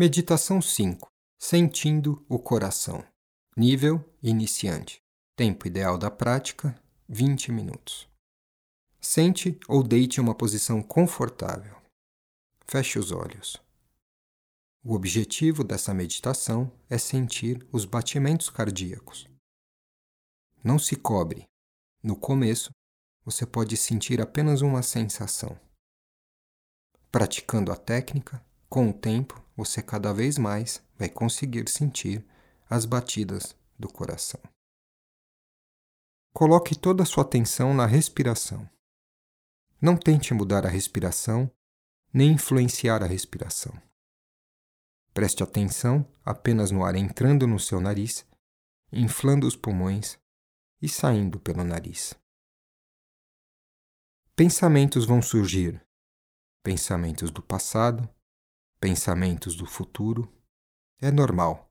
Meditação 5. Sentindo o coração. Nível iniciante. Tempo ideal da prática: 20 minutos. Sente ou deite em uma posição confortável. Feche os olhos. O objetivo dessa meditação é sentir os batimentos cardíacos. Não se cobre. No começo, você pode sentir apenas uma sensação. Praticando a técnica, com o tempo, você cada vez mais vai conseguir sentir as batidas do coração. Coloque toda a sua atenção na respiração. Não tente mudar a respiração nem influenciar a respiração. Preste atenção apenas no ar entrando no seu nariz, inflando os pulmões e saindo pelo nariz. Pensamentos vão surgir. Pensamentos do passado, pensamentos do futuro. É normal.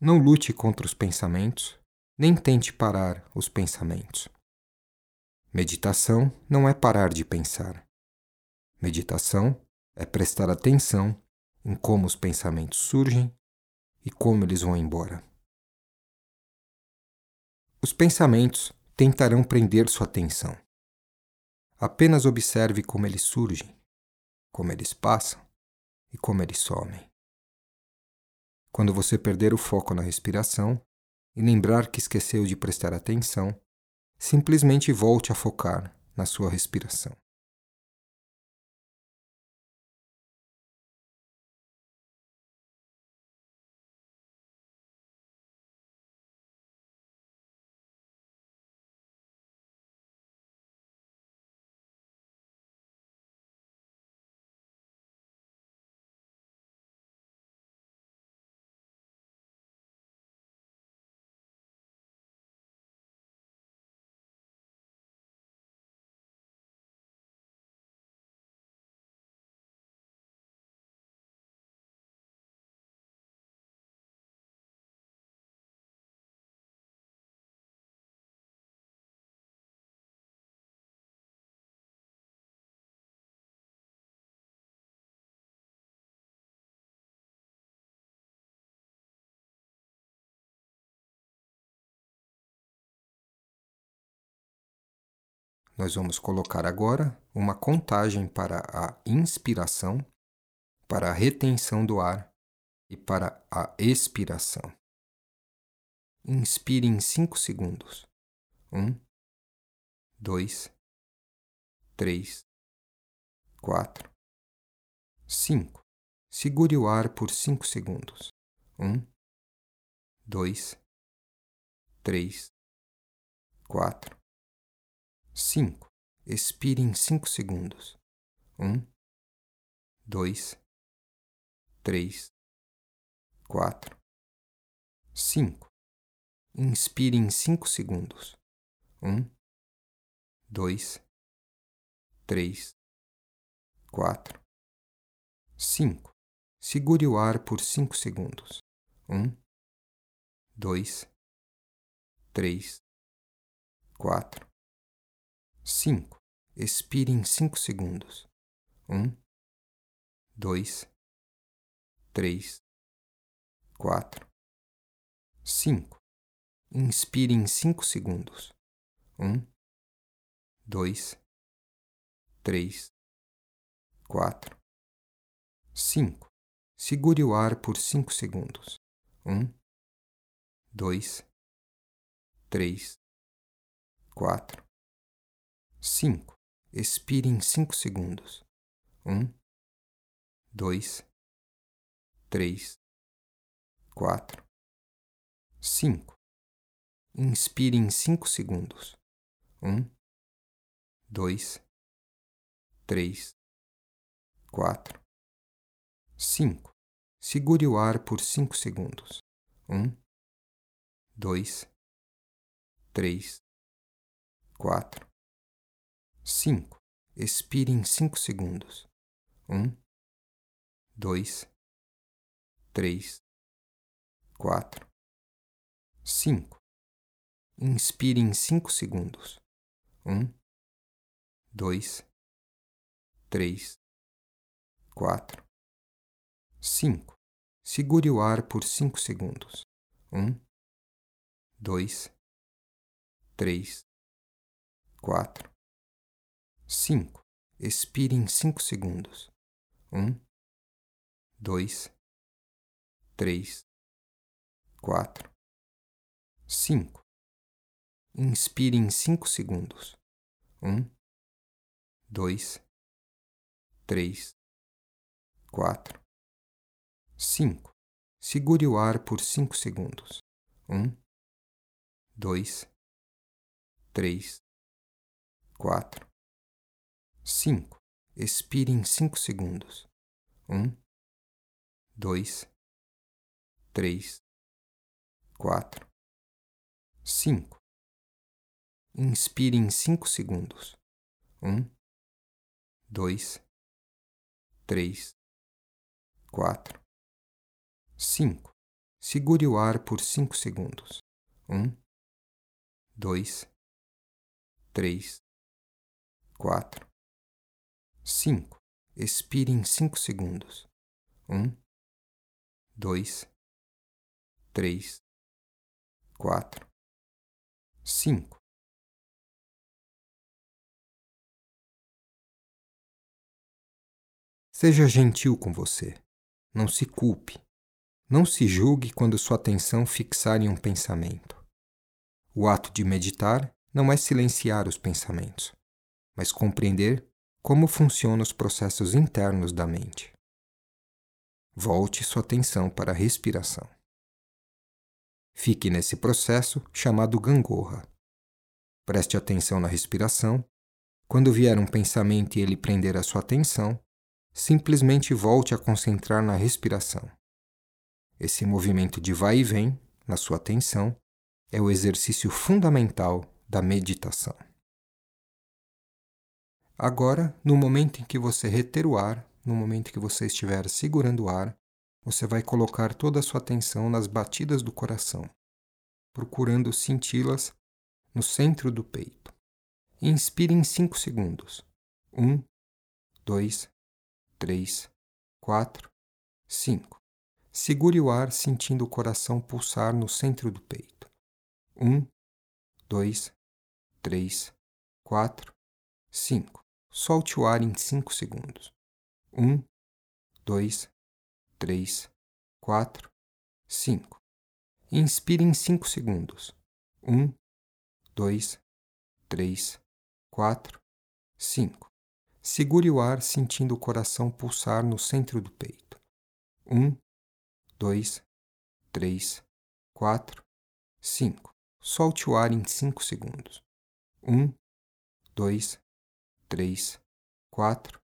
Não lute contra os pensamentos, nem tente parar os pensamentos. Meditação não é parar de pensar. Meditação é prestar atenção em como os pensamentos surgem e como eles vão embora. Os pensamentos tentarão prender sua atenção. Apenas observe como eles surgem, como eles passam e como eles somem. Quando você perder o foco na respiração e lembrar que esqueceu de prestar atenção, simplesmente volte a focar na sua respiração. Nós vamos colocar agora uma contagem para a inspiração, para a retenção do ar e para a expiração. Inspire em 5 segundos. 1, 2, 3, 4, 5. Segure o ar por 5 segundos. 1, 2, 3, 4, 5. Expire em 5 segundos. 1, 2, 3, 4, 5. Inspire em 5 segundos. 1, 2, 3, 4, 5. Segure o ar por 5 segundos. 1, 2, 3, 4, 5. Expire em 5 segundos. 1, 2, 3, 4, 5. Inspire em 5 segundos. 1, 2, 3, 4, 5. Segure o ar por 5 segundos. 1, 2, 3, 4, 5. Expire em 5 segundos. 1, 2, 3, 4, 5. Inspire em 5 segundos. 1, 2, 3, 4, 5. Segure o ar por 5 segundos. 1, 2, 3, 4, 5. Expire em 5 segundos. 1, 2, 3, 4, 5. Inspire em 5 segundos. 1, 2, 3, 4, 5. Segure o ar por 5 segundos. 1, 2, 3, 4, 5. Expire em 5 segundos. 1, 2, 3, 4, 5. Inspire em 5 segundos. 1, 2, 3, 4, 5. Segure o ar por 5 segundos. 1, 2, 3, 4, 5. Expire em 5 segundos. 1, 2, 3, 4, 5. Inspire em 5 segundos. 1, 2, 3, 4, 5. Segure o ar por 5 segundos. 1, 2, 3, 4, 5. Expire em 5 segundos. 1, 2, 3, 4, 5. Seja gentil com você. Não se culpe. Não se julgue quando sua atenção fixar em um pensamento. O ato de meditar não é silenciar os pensamentos, mas compreender como funcionam os processos internos da mente. Volte sua atenção para a respiração. Fique nesse processo chamado gangorra. Preste atenção na respiração. Quando vier um pensamento e ele prender a sua atenção, simplesmente volte a concentrar na respiração. Esse movimento de vai e vem, na sua atenção, é o exercício fundamental da meditação. Agora, no momento em que você reter o ar, no momento em que você estiver segurando o ar, você vai colocar toda a sua atenção nas batidas do coração, procurando senti-las no centro do peito. Inspire em 5 segundos. 1, 2, 3, 4, 5. Segure o ar sentindo o coração pulsar no centro do peito. 1, 2, 3, 4, 5. Solte o ar em 5 segundos. 1, 2, 3, 4, 5. Inspire em 5 segundos. 1, 2, 3, 4, 5. Segure o ar sentindo o coração pulsar no centro do peito. Um, dois, três, quatro, cinco. Solte o ar em cinco segundos. Um, dois, 3, 4,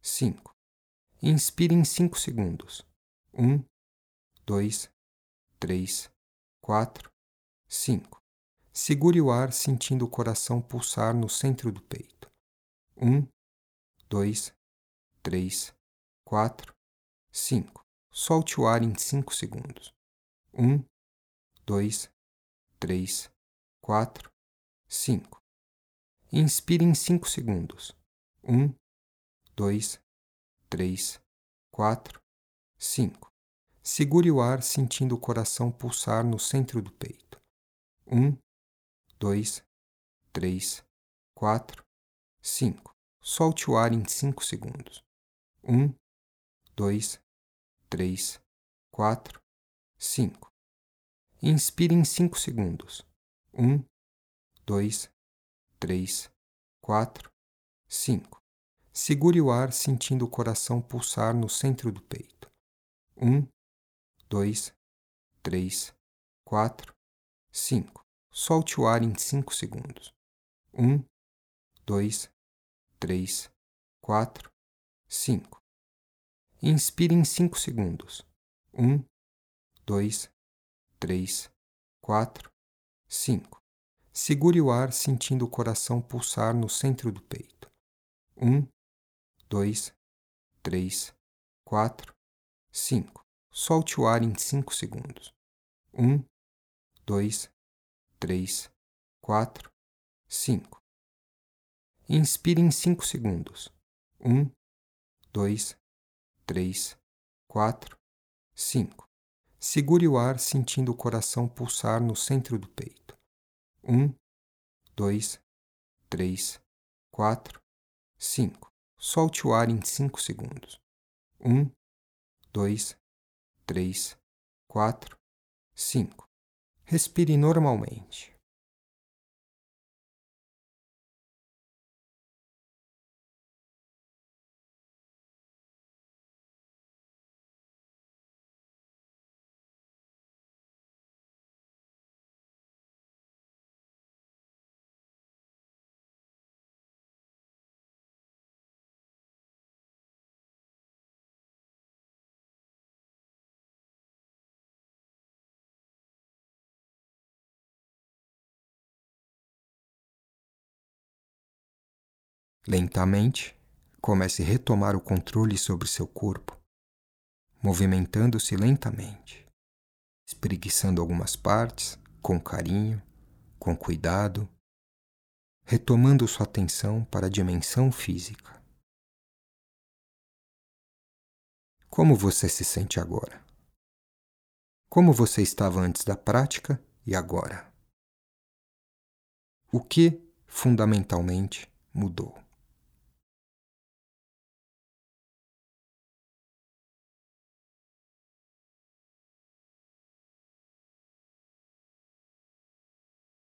5. Inspire em 5 segundos. 1, 2, 3, 4, 5. Segure o ar sentindo o coração pulsar no centro do peito. 1, 2, 3, 4, 5. Solte o ar em 5 segundos. 1, 2, 3, 4, 5 inspire em 5 segundos. 1, 2, 3, 4, 5. Segure o ar sentindo o coração pulsar no centro do peito. 1, 2, 3, 4, 5. Solte o ar em 5 segundos. 1, 2, 3, 4, 5. Inspire em 5 segundos. 1, 2, 3, 4, 5. 3, 4, 5. Segure o ar sentindo o coração pulsar no centro do peito. 1, 2, 3, 4, 5. Solte o ar em 5 segundos. 1, 2, três, quatro, cinco. Inspire em cinco segundos. Um, dois, três, quatro, cinco. Segure o ar sentindo o coração pulsar no centro do peito. Um, dois, três, quatro, cinco. Solte o ar em cinco segundos. Um, dois, três, quatro, cinco. Inspire em 5 segundos. 1, 2, 3, 4, 5. Segure o ar sentindo o coração pulsar no centro do peito. 1, 2, 3, 4, 5. Solte o ar em 5 segundos. 1, 2, 3, 4, 5. Respire normalmente. Lentamente, comece a retomar o controle sobre seu corpo, movimentando-se lentamente, espreguiçando algumas partes com carinho, com cuidado, retomando sua atenção para a dimensão física. Como você se sente agora? Como você estava antes da prática e agora? O que, fundamentalmente, mudou?